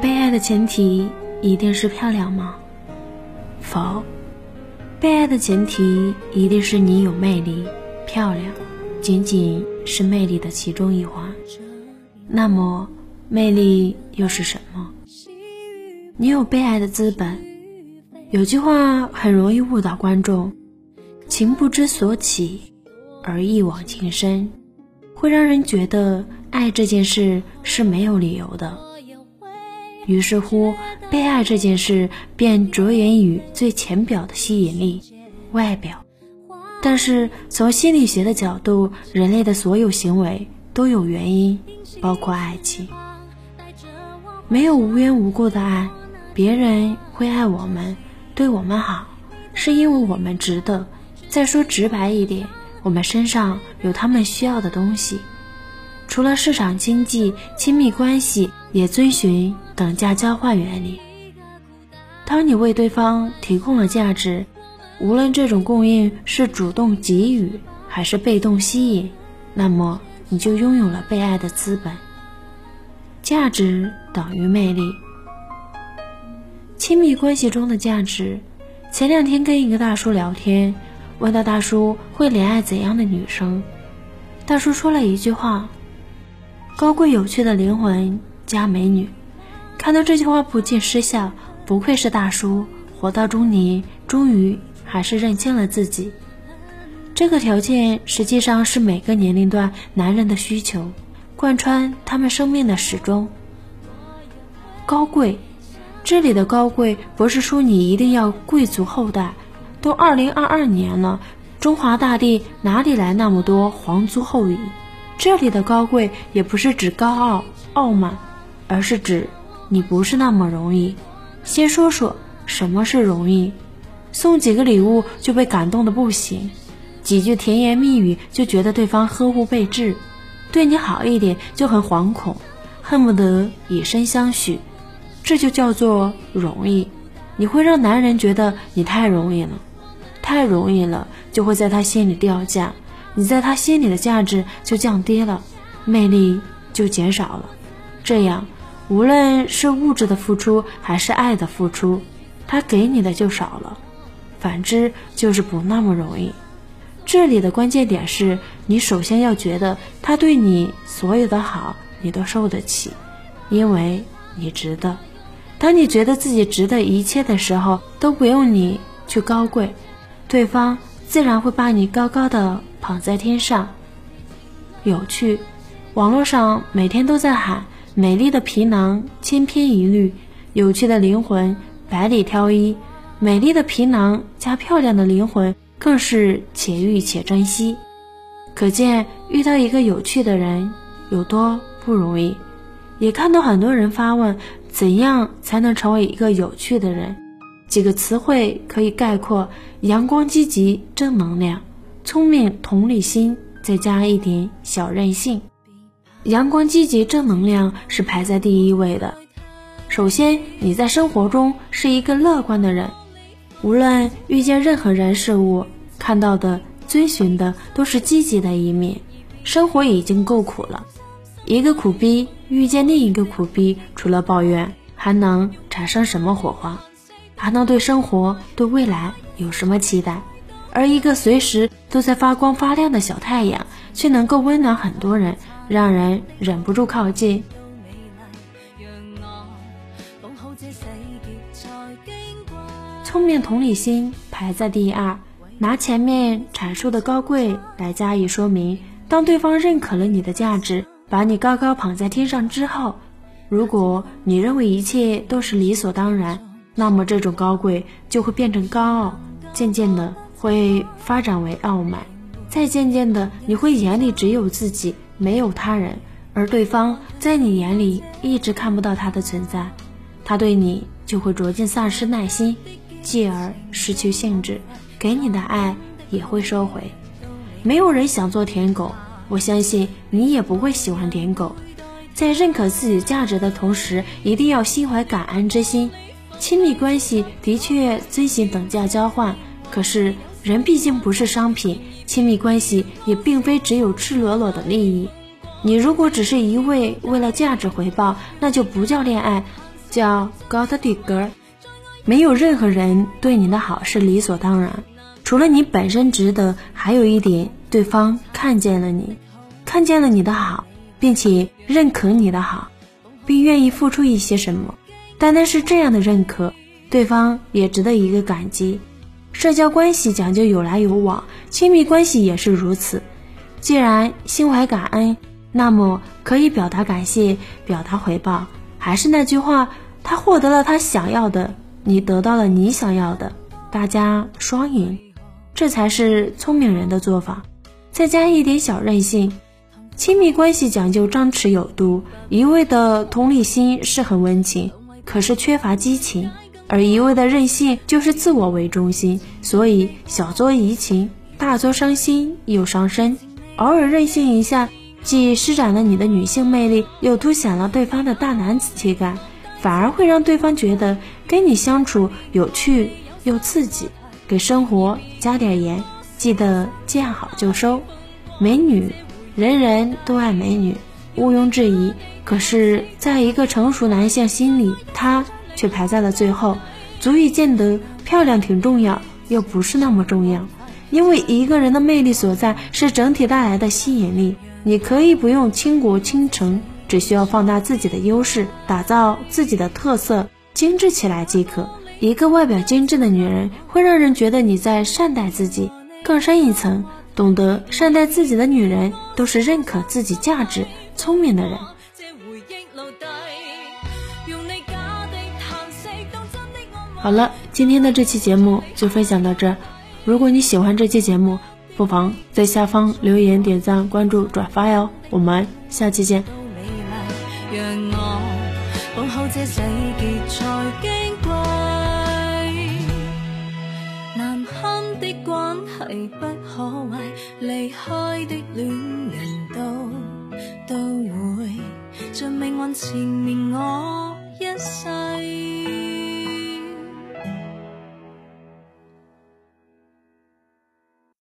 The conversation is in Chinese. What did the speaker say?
被爱的前提一定是漂亮吗？否，被爱的前提一定是你有魅力，漂亮仅仅是魅力的其中一环。那么，魅力又是什么？你有被爱的资本。有句话很容易误导观众：情不知所起，而一往情深，会让人觉得爱这件事是没有理由的。于是乎，被爱这件事便着眼于最浅表的吸引力——外表。但是从心理学的角度，人类的所有行为都有原因，包括爱情。没有无缘无故的爱。别人会爱我们，对我们好，是因为我们值得。再说直白一点，我们身上有他们需要的东西。除了市场经济，亲密关系也遵循等价交换原理。当你为对方提供了价值，无论这种供应是主动给予还是被动吸引，那么你就拥有了被爱的资本。价值等于魅力。亲密关系中的价值。前两天跟一个大叔聊天，问到大叔会怜爱怎样的女生，大叔说了一句话：“高贵有趣的灵魂加美女。”看到这句话不禁失笑，不愧是大叔，活到中年，终于还是认清了自己。这个条件实际上是每个年龄段男人的需求，贯穿他们生命的始终。高贵。这里的高贵不是说你一定要贵族后代，都二零二二年了，中华大地哪里来那么多皇族后裔？这里的高贵也不是指高傲傲慢，而是指你不是那么容易。先说说什么是容易，送几个礼物就被感动的不行，几句甜言蜜语就觉得对方呵护备至，对你好一点就很惶恐，恨不得以身相许。这就叫做容易，你会让男人觉得你太容易了，太容易了，就会在他心里掉价，你在他心里的价值就降低了，魅力就减少了。这样，无论是物质的付出还是爱的付出，他给你的就少了。反之，就是不那么容易。这里的关键点是你首先要觉得他对你所有的好，你都受得起，因为你值得。当你觉得自己值得一切的时候，都不用你去高贵，对方自然会把你高高的捧在天上。有趣，网络上每天都在喊美丽的皮囊千篇一律，有趣的灵魂百里挑一。美丽的皮囊加漂亮的灵魂，更是且遇且珍惜。可见遇到一个有趣的人有多不容易。也看到很多人发问。怎样才能成为一个有趣的人？几个词汇可以概括：阳光、积极、正能量、聪明、同理心，再加一点小任性。阳光、积极、正能量是排在第一位的。首先，你在生活中是一个乐观的人，无论遇见任何人事物，看到的、遵循的都是积极的一面。生活已经够苦了。一个苦逼遇见另一个苦逼，除了抱怨，还能产生什么火花？还能对生活、对未来有什么期待？而一个随时都在发光发亮的小太阳，却能够温暖很多人，让人忍不住靠近。聪明同理心排在第二，拿前面阐述的高贵来加以说明。当对方认可了你的价值。把你高高捧在天上之后，如果你认为一切都是理所当然，那么这种高贵就会变成高傲，渐渐的会发展为傲慢，再渐渐的你会眼里只有自己，没有他人，而对方在你眼里一直看不到他的存在，他对你就会逐渐丧失耐心，继而失去兴致，给你的爱也会收回。没有人想做舔狗。我相信你也不会喜欢舔狗，在认可自己价值的同时，一定要心怀感恩之心。亲密关系的确遵循等价交换，可是人毕竟不是商品，亲密关系也并非只有赤裸裸的利益。你如果只是一味为了价值回报，那就不叫恋爱，叫 got digger。没有任何人对你的好是理所当然，除了你本身值得，还有一点，对方看见了你，看见了你的好，并且认可你的好，并愿意付出一些什么。单单是这样的认可，对方也值得一个感激。社交关系讲究有来有往，亲密关系也是如此。既然心怀感恩，那么可以表达感谢，表达回报。还是那句话，他获得了他想要的，你得到了你想要的，大家双赢，这才是聪明人的做法。再加一点小任性。亲密关系讲究张弛有度，一味的同理心是很温情，可是缺乏激情。而一味的任性就是自我为中心，所以小作怡情，大作伤心又伤身。偶尔任性一下，既施展了你的女性魅力，又凸显了对方的大男子气概，反而会让对方觉得跟你相处有趣又刺激。给生活加点盐，记得见好就收。美女，人人都爱美女，毋庸置疑。可是，在一个成熟男性心里，她。却排在了最后，足以见得漂亮挺重要，又不是那么重要。因为一个人的魅力所在是整体带来的吸引力。你可以不用倾国倾城，只需要放大自己的优势，打造自己的特色，精致起来即可。一个外表精致的女人，会让人觉得你在善待自己。更深一层，懂得善待自己的女人，都是认可自己价值、聪明的人。好了，今天的这期节目就分享到这。如果你喜欢这期节目，不妨在下方留言、点赞、关注、转发哟。我们下期见。的关系不可坏，离开的恋人都都会像命运缠绵我一世。